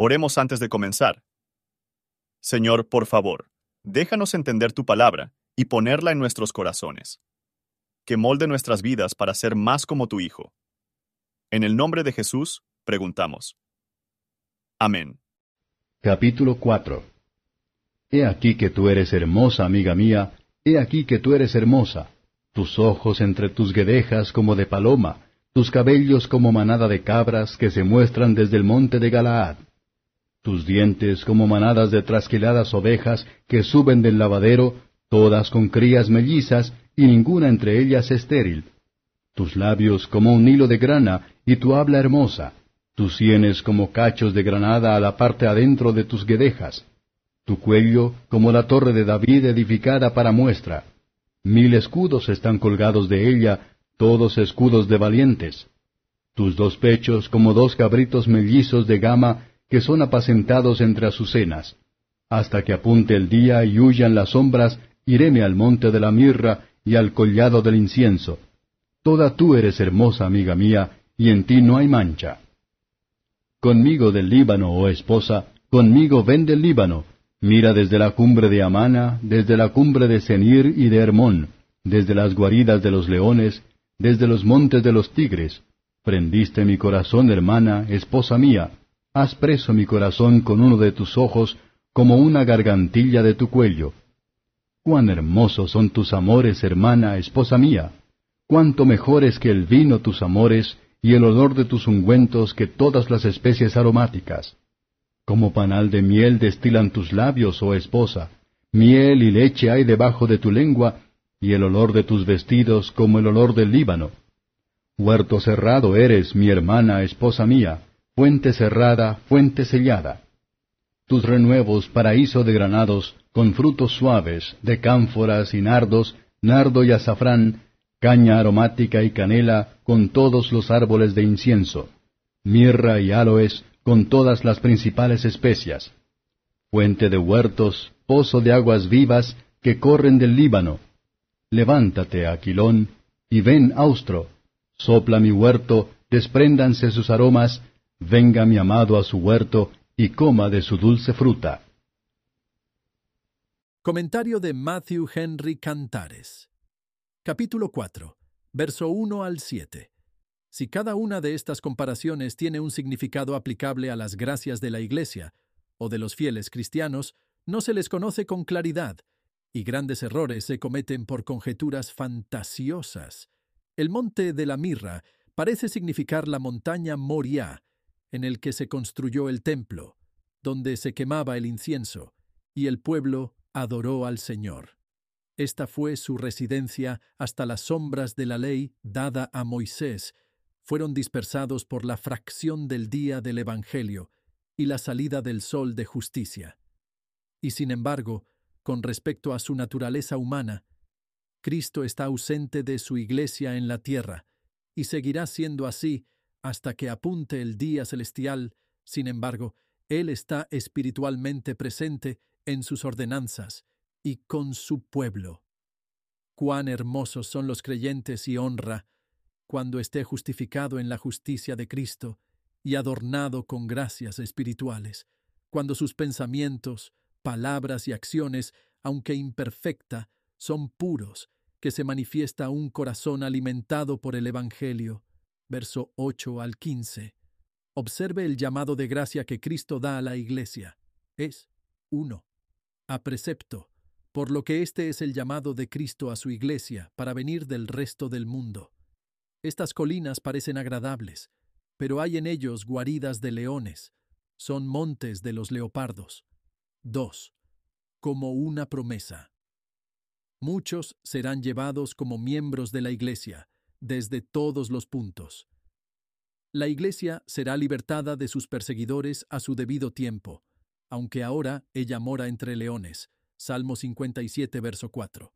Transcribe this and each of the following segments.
Oremos antes de comenzar. Señor, por favor, déjanos entender tu palabra y ponerla en nuestros corazones. Que molde nuestras vidas para ser más como tu Hijo. En el nombre de Jesús, preguntamos. Amén. Capítulo 4 He aquí que tú eres hermosa, amiga mía, he aquí que tú eres hermosa, tus ojos entre tus guedejas como de paloma, tus cabellos como manada de cabras que se muestran desde el monte de Galaad tus dientes como manadas de trasquiladas ovejas que suben del lavadero, todas con crías mellizas, y ninguna entre ellas estéril. Tus labios como un hilo de grana, y tu habla hermosa. Tus sienes como cachos de granada a la parte adentro de tus guedejas. Tu cuello como la torre de David edificada para muestra. Mil escudos están colgados de ella, todos escudos de valientes. Tus dos pechos como dos cabritos mellizos de gama que son apacentados entre azucenas. Hasta que apunte el día y huyan las sombras, iréme al monte de la mirra y al collado del incienso. Toda tú eres hermosa, amiga mía, y en ti no hay mancha. Conmigo del Líbano, oh esposa, conmigo ven del Líbano, mira desde la cumbre de Amana, desde la cumbre de Senir y de Hermón, desde las guaridas de los leones, desde los montes de los tigres. Prendiste mi corazón, hermana, esposa mía, Has preso mi corazón con uno de tus ojos, como una gargantilla de tu cuello. Cuán hermosos son tus amores, hermana, esposa mía. Cuánto mejores que el vino tus amores, y el olor de tus ungüentos que todas las especies aromáticas. Como panal de miel destilan tus labios, oh esposa. Miel y leche hay debajo de tu lengua, y el olor de tus vestidos como el olor del Líbano. Huerto cerrado eres, mi hermana, esposa mía fuente cerrada, fuente sellada. Tus renuevos, paraíso de granados, con frutos suaves, de cánforas y nardos, nardo y azafrán, caña aromática y canela, con todos los árboles de incienso, mirra y aloes, con todas las principales especias. Fuente de huertos, pozo de aguas vivas, que corren del Líbano. Levántate, Aquilón, y ven, Austro, sopla mi huerto, despréndanse sus aromas, venga mi amado a su huerto y coma de su dulce fruta. Comentario de Matthew Henry Cantares. Capítulo 4, verso 1 al 7. Si cada una de estas comparaciones tiene un significado aplicable a las gracias de la Iglesia o de los fieles cristianos, no se les conoce con claridad, y grandes errores se cometen por conjeturas fantasiosas. El monte de la mirra parece significar la montaña Moriah, en el que se construyó el templo, donde se quemaba el incienso, y el pueblo adoró al Señor. Esta fue su residencia hasta las sombras de la ley dada a Moisés fueron dispersados por la fracción del día del Evangelio y la salida del sol de justicia. Y sin embargo, con respecto a su naturaleza humana, Cristo está ausente de su iglesia en la tierra, y seguirá siendo así hasta que apunte el día celestial, sin embargo, Él está espiritualmente presente en sus ordenanzas y con su pueblo. Cuán hermosos son los creyentes y honra cuando esté justificado en la justicia de Cristo y adornado con gracias espirituales, cuando sus pensamientos, palabras y acciones, aunque imperfecta, son puros, que se manifiesta un corazón alimentado por el Evangelio verso 8 al 15. Observe el llamado de gracia que Cristo da a la Iglesia. Es 1. A precepto, por lo que este es el llamado de Cristo a su Iglesia para venir del resto del mundo. Estas colinas parecen agradables, pero hay en ellos guaridas de leones, son montes de los leopardos. 2. Como una promesa. Muchos serán llevados como miembros de la Iglesia, desde todos los puntos. La Iglesia será libertada de sus perseguidores a su debido tiempo, aunque ahora ella mora entre leones. Salmo 57, verso 4.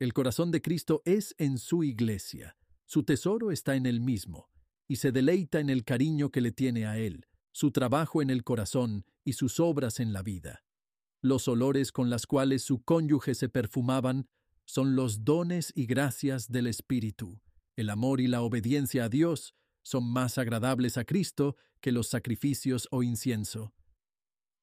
El corazón de Cristo es en su Iglesia. Su tesoro está en él mismo, y se deleita en el cariño que le tiene a él, su trabajo en el corazón y sus obras en la vida. Los olores con las cuales su cónyuge se perfumaban son los dones y gracias del Espíritu. El amor y la obediencia a Dios son más agradables a Cristo que los sacrificios o incienso.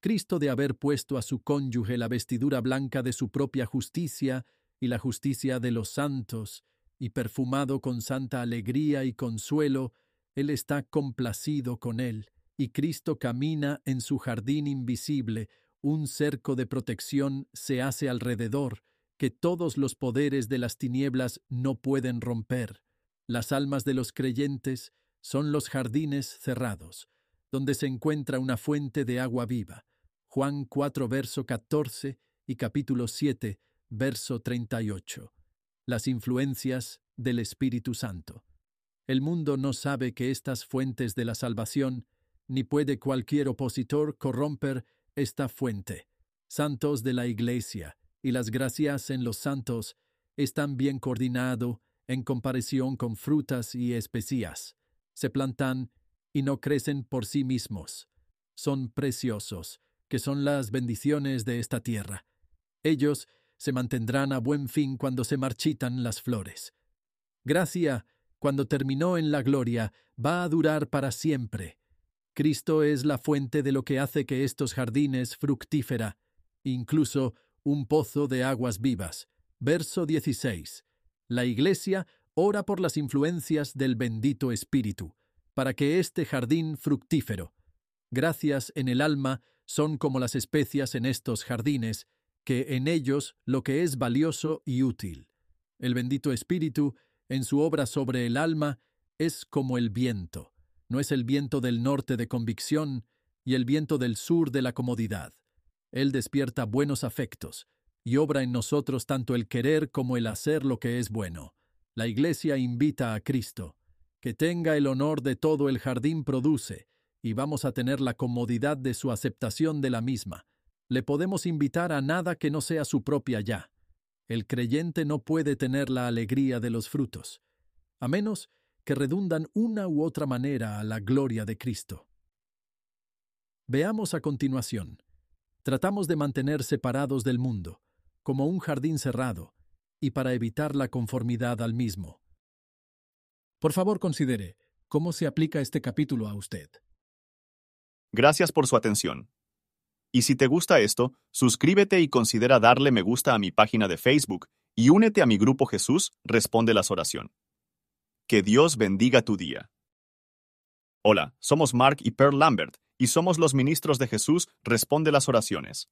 Cristo de haber puesto a su cónyuge la vestidura blanca de su propia justicia y la justicia de los santos, y perfumado con santa alegría y consuelo, Él está complacido con él, y Cristo camina en su jardín invisible, un cerco de protección se hace alrededor, que todos los poderes de las tinieblas no pueden romper. Las almas de los creyentes son los jardines cerrados, donde se encuentra una fuente de agua viva. Juan 4, verso 14 y capítulo 7, verso 38. Las influencias del Espíritu Santo. El mundo no sabe que estas fuentes de la salvación, ni puede cualquier opositor corromper esta fuente. Santos de la Iglesia y las gracias en los santos están bien coordinado en comparación con frutas y especias. Se plantan y no crecen por sí mismos. Son preciosos, que son las bendiciones de esta tierra. Ellos se mantendrán a buen fin cuando se marchitan las flores. Gracia, cuando terminó en la gloria, va a durar para siempre. Cristo es la fuente de lo que hace que estos jardines fructífera, incluso un pozo de aguas vivas. Verso 16. La Iglesia ora por las influencias del bendito Espíritu, para que este jardín fructífero, gracias en el alma, son como las especias en estos jardines, que en ellos lo que es valioso y útil. El bendito Espíritu, en su obra sobre el alma, es como el viento no es el viento del norte de convicción y el viento del sur de la comodidad. Él despierta buenos afectos y obra en nosotros tanto el querer como el hacer lo que es bueno. La Iglesia invita a Cristo. Que tenga el honor de todo el jardín produce, y vamos a tener la comodidad de su aceptación de la misma. Le podemos invitar a nada que no sea su propia ya. El creyente no puede tener la alegría de los frutos, a menos que redundan una u otra manera a la gloria de Cristo. Veamos a continuación. Tratamos de mantener separados del mundo, como un jardín cerrado, y para evitar la conformidad al mismo. Por favor, considere cómo se aplica este capítulo a usted. Gracias por su atención. Y si te gusta esto, suscríbete y considera darle me gusta a mi página de Facebook y únete a mi grupo Jesús Responde las Oración. Que Dios bendiga tu día. Hola, somos Mark y Pearl Lambert, y somos los ministros de Jesús Responde las Oraciones.